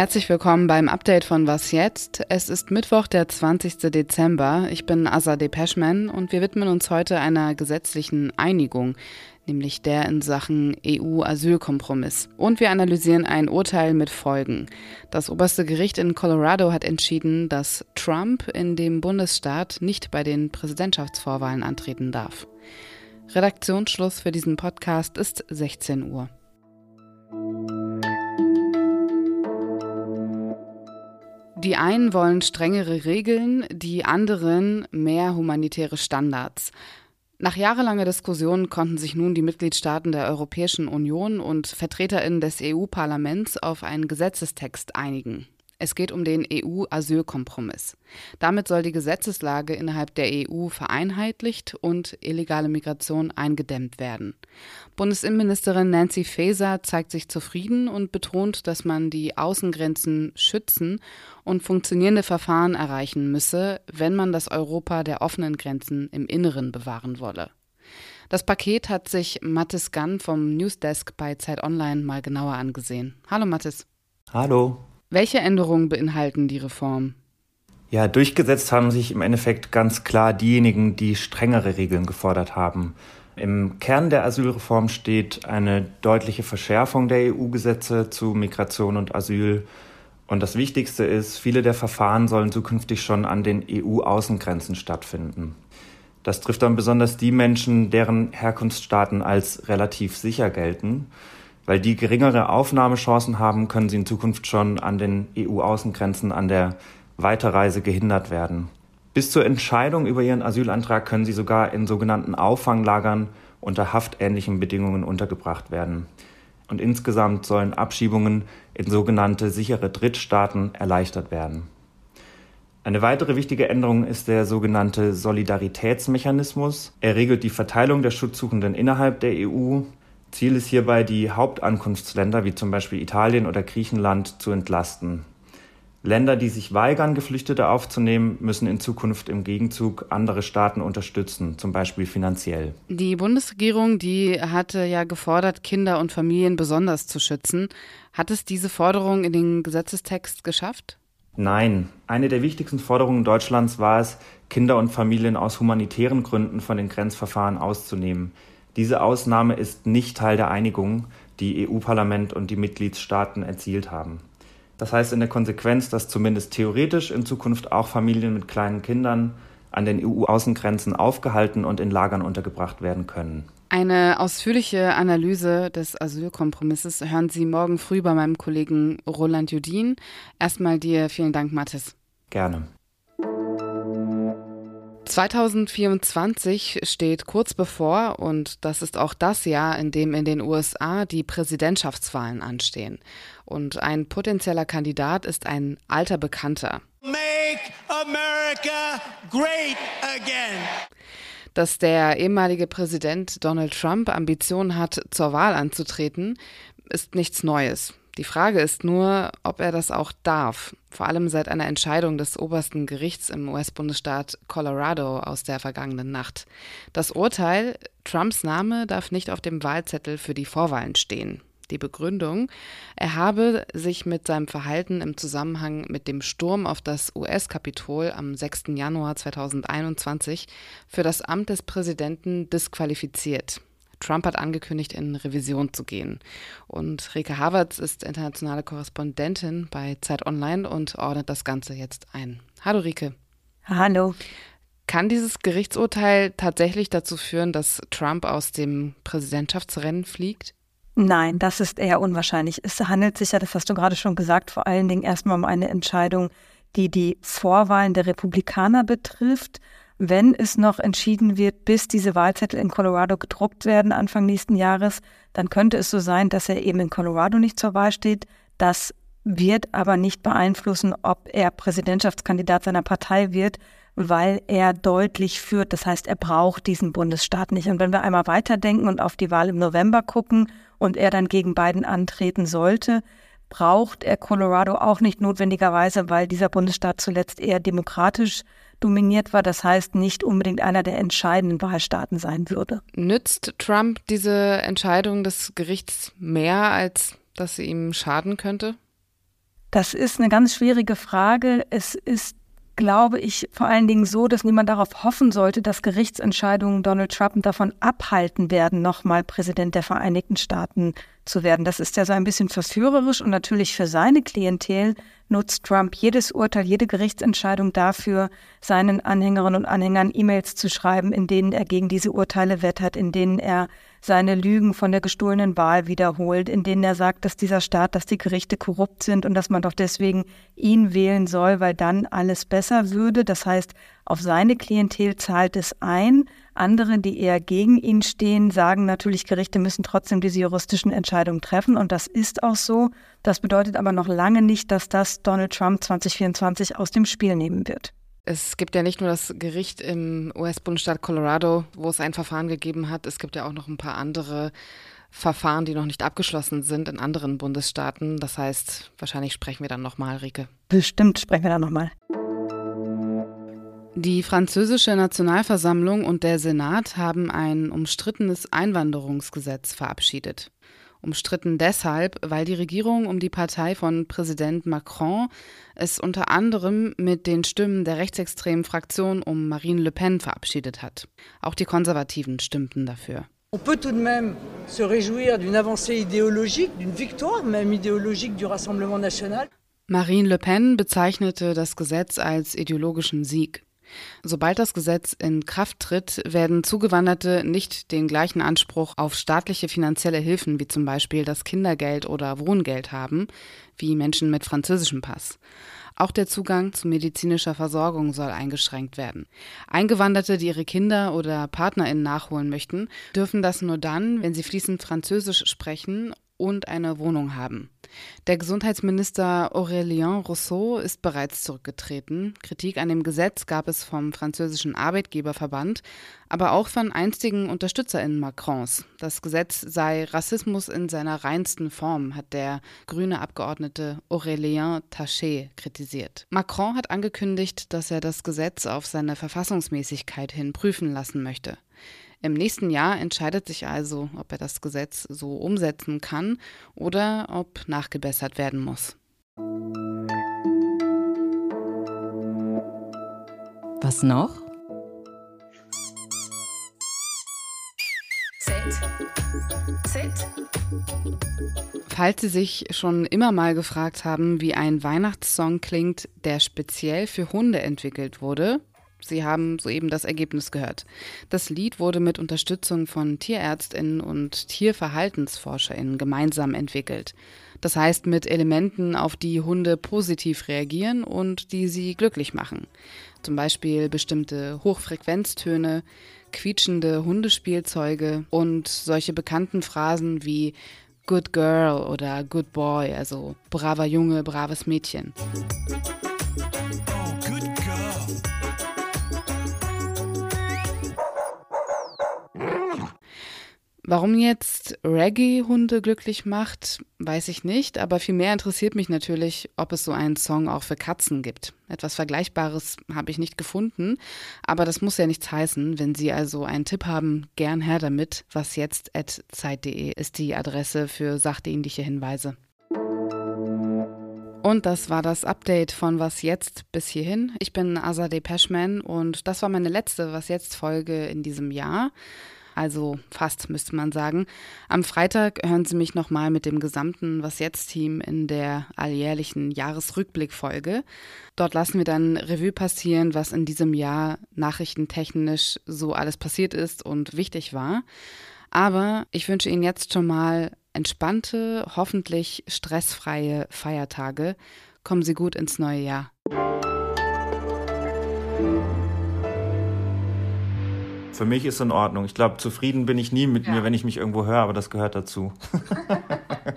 Herzlich willkommen beim Update von Was jetzt? Es ist Mittwoch, der 20. Dezember. Ich bin Asa Depeschman und wir widmen uns heute einer gesetzlichen Einigung, nämlich der in Sachen EU-Asylkompromiss. Und wir analysieren ein Urteil mit Folgen. Das oberste Gericht in Colorado hat entschieden, dass Trump in dem Bundesstaat nicht bei den Präsidentschaftsvorwahlen antreten darf. Redaktionsschluss für diesen Podcast ist 16 Uhr. Die einen wollen strengere Regeln, die anderen mehr humanitäre Standards. Nach jahrelanger Diskussion konnten sich nun die Mitgliedstaaten der Europäischen Union und Vertreterinnen des EU-Parlaments auf einen Gesetzestext einigen. Es geht um den EU-Asylkompromiss. Damit soll die Gesetzeslage innerhalb der EU vereinheitlicht und illegale Migration eingedämmt werden. Bundesinnenministerin Nancy Faeser zeigt sich zufrieden und betont, dass man die Außengrenzen schützen und funktionierende Verfahren erreichen müsse, wenn man das Europa der offenen Grenzen im Inneren bewahren wolle. Das Paket hat sich Mathis Gunn vom Newsdesk bei Zeit Online mal genauer angesehen. Hallo Mathis. Hallo. Welche Änderungen beinhalten die Reform? Ja, durchgesetzt haben sich im Endeffekt ganz klar diejenigen, die strengere Regeln gefordert haben. Im Kern der Asylreform steht eine deutliche Verschärfung der EU-Gesetze zu Migration und Asyl. Und das Wichtigste ist, viele der Verfahren sollen zukünftig schon an den EU-Außengrenzen stattfinden. Das trifft dann besonders die Menschen, deren Herkunftsstaaten als relativ sicher gelten. Weil die geringere Aufnahmechancen haben, können sie in Zukunft schon an den EU-Außengrenzen an der Weiterreise gehindert werden. Bis zur Entscheidung über ihren Asylantrag können sie sogar in sogenannten Auffanglagern unter haftähnlichen Bedingungen untergebracht werden. Und insgesamt sollen Abschiebungen in sogenannte sichere Drittstaaten erleichtert werden. Eine weitere wichtige Änderung ist der sogenannte Solidaritätsmechanismus. Er regelt die Verteilung der Schutzsuchenden innerhalb der EU Ziel ist hierbei, die Hauptankunftsländer wie zum Beispiel Italien oder Griechenland zu entlasten. Länder, die sich weigern, Geflüchtete aufzunehmen, müssen in Zukunft im Gegenzug andere Staaten unterstützen, zum Beispiel finanziell. Die Bundesregierung, die hatte ja gefordert, Kinder und Familien besonders zu schützen. Hat es diese Forderung in den Gesetzestext geschafft? Nein. Eine der wichtigsten Forderungen Deutschlands war es, Kinder und Familien aus humanitären Gründen von den Grenzverfahren auszunehmen. Diese Ausnahme ist nicht Teil der Einigung, die EU-Parlament und die Mitgliedstaaten erzielt haben. Das heißt in der Konsequenz, dass zumindest theoretisch in Zukunft auch Familien mit kleinen Kindern an den EU-Außengrenzen aufgehalten und in Lagern untergebracht werden können. Eine ausführliche Analyse des Asylkompromisses hören Sie morgen früh bei meinem Kollegen Roland Judin. Erstmal dir vielen Dank, Mathis. Gerne. 2024 steht kurz bevor und das ist auch das Jahr, in dem in den USA die Präsidentschaftswahlen anstehen. Und ein potenzieller Kandidat ist ein alter Bekannter. Make America great again. Dass der ehemalige Präsident Donald Trump Ambitionen hat, zur Wahl anzutreten, ist nichts Neues. Die Frage ist nur, ob er das auch darf, vor allem seit einer Entscheidung des obersten Gerichts im US-Bundesstaat Colorado aus der vergangenen Nacht. Das Urteil, Trumps Name darf nicht auf dem Wahlzettel für die Vorwahlen stehen. Die Begründung, er habe sich mit seinem Verhalten im Zusammenhang mit dem Sturm auf das US-Kapitol am 6. Januar 2021 für das Amt des Präsidenten disqualifiziert. Trump hat angekündigt, in Revision zu gehen. Und Rike Havertz ist internationale Korrespondentin bei Zeit Online und ordnet das Ganze jetzt ein. Hallo Rike. Hallo. Kann dieses Gerichtsurteil tatsächlich dazu führen, dass Trump aus dem Präsidentschaftsrennen fliegt? Nein, das ist eher unwahrscheinlich. Es handelt sich ja, das hast du gerade schon gesagt, vor allen Dingen erstmal um eine Entscheidung, die die Vorwahlen der Republikaner betrifft wenn es noch entschieden wird, bis diese Wahlzettel in Colorado gedruckt werden Anfang nächsten Jahres, dann könnte es so sein, dass er eben in Colorado nicht zur Wahl steht. Das wird aber nicht beeinflussen, ob er Präsidentschaftskandidat seiner Partei wird, weil er deutlich führt. Das heißt, er braucht diesen Bundesstaat nicht. Und wenn wir einmal weiterdenken und auf die Wahl im November gucken und er dann gegen Biden antreten sollte, braucht er Colorado auch nicht notwendigerweise, weil dieser Bundesstaat zuletzt eher demokratisch dominiert war, das heißt nicht unbedingt einer der entscheidenden Wahlstaaten sein würde. Nützt Trump diese Entscheidung des Gerichts mehr, als dass sie ihm schaden könnte? Das ist eine ganz schwierige Frage. Es ist glaube ich, vor allen Dingen so, dass niemand darauf hoffen sollte, dass Gerichtsentscheidungen Donald Trump davon abhalten werden, nochmal Präsident der Vereinigten Staaten zu werden. Das ist ja so ein bisschen verführerisch und natürlich für seine Klientel nutzt Trump jedes Urteil, jede Gerichtsentscheidung dafür, seinen Anhängerinnen und Anhängern E-Mails zu schreiben, in denen er gegen diese Urteile wettert, in denen er seine Lügen von der gestohlenen Wahl wiederholt, in denen er sagt, dass dieser Staat, dass die Gerichte korrupt sind und dass man doch deswegen ihn wählen soll, weil dann alles besser würde. Das heißt, auf seine Klientel zahlt es ein. Andere, die eher gegen ihn stehen, sagen natürlich, Gerichte müssen trotzdem diese juristischen Entscheidungen treffen. Und das ist auch so. Das bedeutet aber noch lange nicht, dass das Donald Trump 2024 aus dem Spiel nehmen wird. Es gibt ja nicht nur das Gericht im US-Bundesstaat Colorado, wo es ein Verfahren gegeben hat. Es gibt ja auch noch ein paar andere Verfahren, die noch nicht abgeschlossen sind in anderen Bundesstaaten. Das heißt, wahrscheinlich sprechen wir dann nochmal, Rike. Bestimmt sprechen wir dann nochmal. Die französische Nationalversammlung und der Senat haben ein umstrittenes Einwanderungsgesetz verabschiedet. Umstritten deshalb, weil die Regierung um die Partei von Präsident Macron es unter anderem mit den Stimmen der rechtsextremen Fraktion um Marine Le Pen verabschiedet hat. Auch die Konservativen stimmten dafür. On peut tout de même se réjouir d'une avancée idéologique, d'une victoire même idéologique du Rassemblement national. Marine Le Pen bezeichnete das Gesetz als ideologischen Sieg. Sobald das Gesetz in Kraft tritt, werden Zugewanderte nicht den gleichen Anspruch auf staatliche finanzielle Hilfen wie zum Beispiel das Kindergeld oder Wohngeld haben, wie Menschen mit französischem Pass. Auch der Zugang zu medizinischer Versorgung soll eingeschränkt werden. Eingewanderte, die ihre Kinder oder PartnerInnen nachholen möchten, dürfen das nur dann, wenn sie fließend Französisch sprechen und eine Wohnung haben. Der Gesundheitsminister Aurélien Rousseau ist bereits zurückgetreten. Kritik an dem Gesetz gab es vom französischen Arbeitgeberverband, aber auch von einstigen UnterstützerInnen Macrons. Das Gesetz sei Rassismus in seiner reinsten Form, hat der grüne Abgeordnete Aurélien Taché kritisiert. Macron hat angekündigt, dass er das Gesetz auf seine Verfassungsmäßigkeit hin prüfen lassen möchte. Im nächsten Jahr entscheidet sich also, ob er das Gesetz so umsetzen kann oder ob nachgebessert werden muss. Was noch? Falls Sie sich schon immer mal gefragt haben, wie ein Weihnachtssong klingt, der speziell für Hunde entwickelt wurde, Sie haben soeben das Ergebnis gehört. Das Lied wurde mit Unterstützung von Tierärztinnen und Tierverhaltensforscherinnen gemeinsam entwickelt. Das heißt mit Elementen, auf die Hunde positiv reagieren und die sie glücklich machen. Zum Beispiel bestimmte Hochfrequenztöne, quietschende Hundespielzeuge und solche bekannten Phrasen wie Good Girl oder Good Boy, also braver Junge, braves Mädchen. Warum jetzt Reggae-Hunde glücklich macht, weiß ich nicht, aber vielmehr interessiert mich natürlich, ob es so einen Song auch für Katzen gibt. Etwas Vergleichbares habe ich nicht gefunden, aber das muss ja nichts heißen. Wenn Sie also einen Tipp haben, gern her damit. Was jetzt at zeit.de ist die Adresse für sachdienliche Hinweise. Und das war das Update von Was jetzt bis hierhin. Ich bin Azadeh Peschman und das war meine letzte Was jetzt Folge in diesem Jahr also fast müsste man sagen. Am Freitag hören Sie mich nochmal mit dem gesamten Was jetzt-Team in der alljährlichen Jahresrückblickfolge. Dort lassen wir dann Revue passieren, was in diesem Jahr nachrichtentechnisch so alles passiert ist und wichtig war. Aber ich wünsche Ihnen jetzt schon mal entspannte, hoffentlich stressfreie Feiertage. Kommen Sie gut ins neue Jahr. Für mich ist in Ordnung. Ich glaube, zufrieden bin ich nie mit ja. mir, wenn ich mich irgendwo höre, aber das gehört dazu.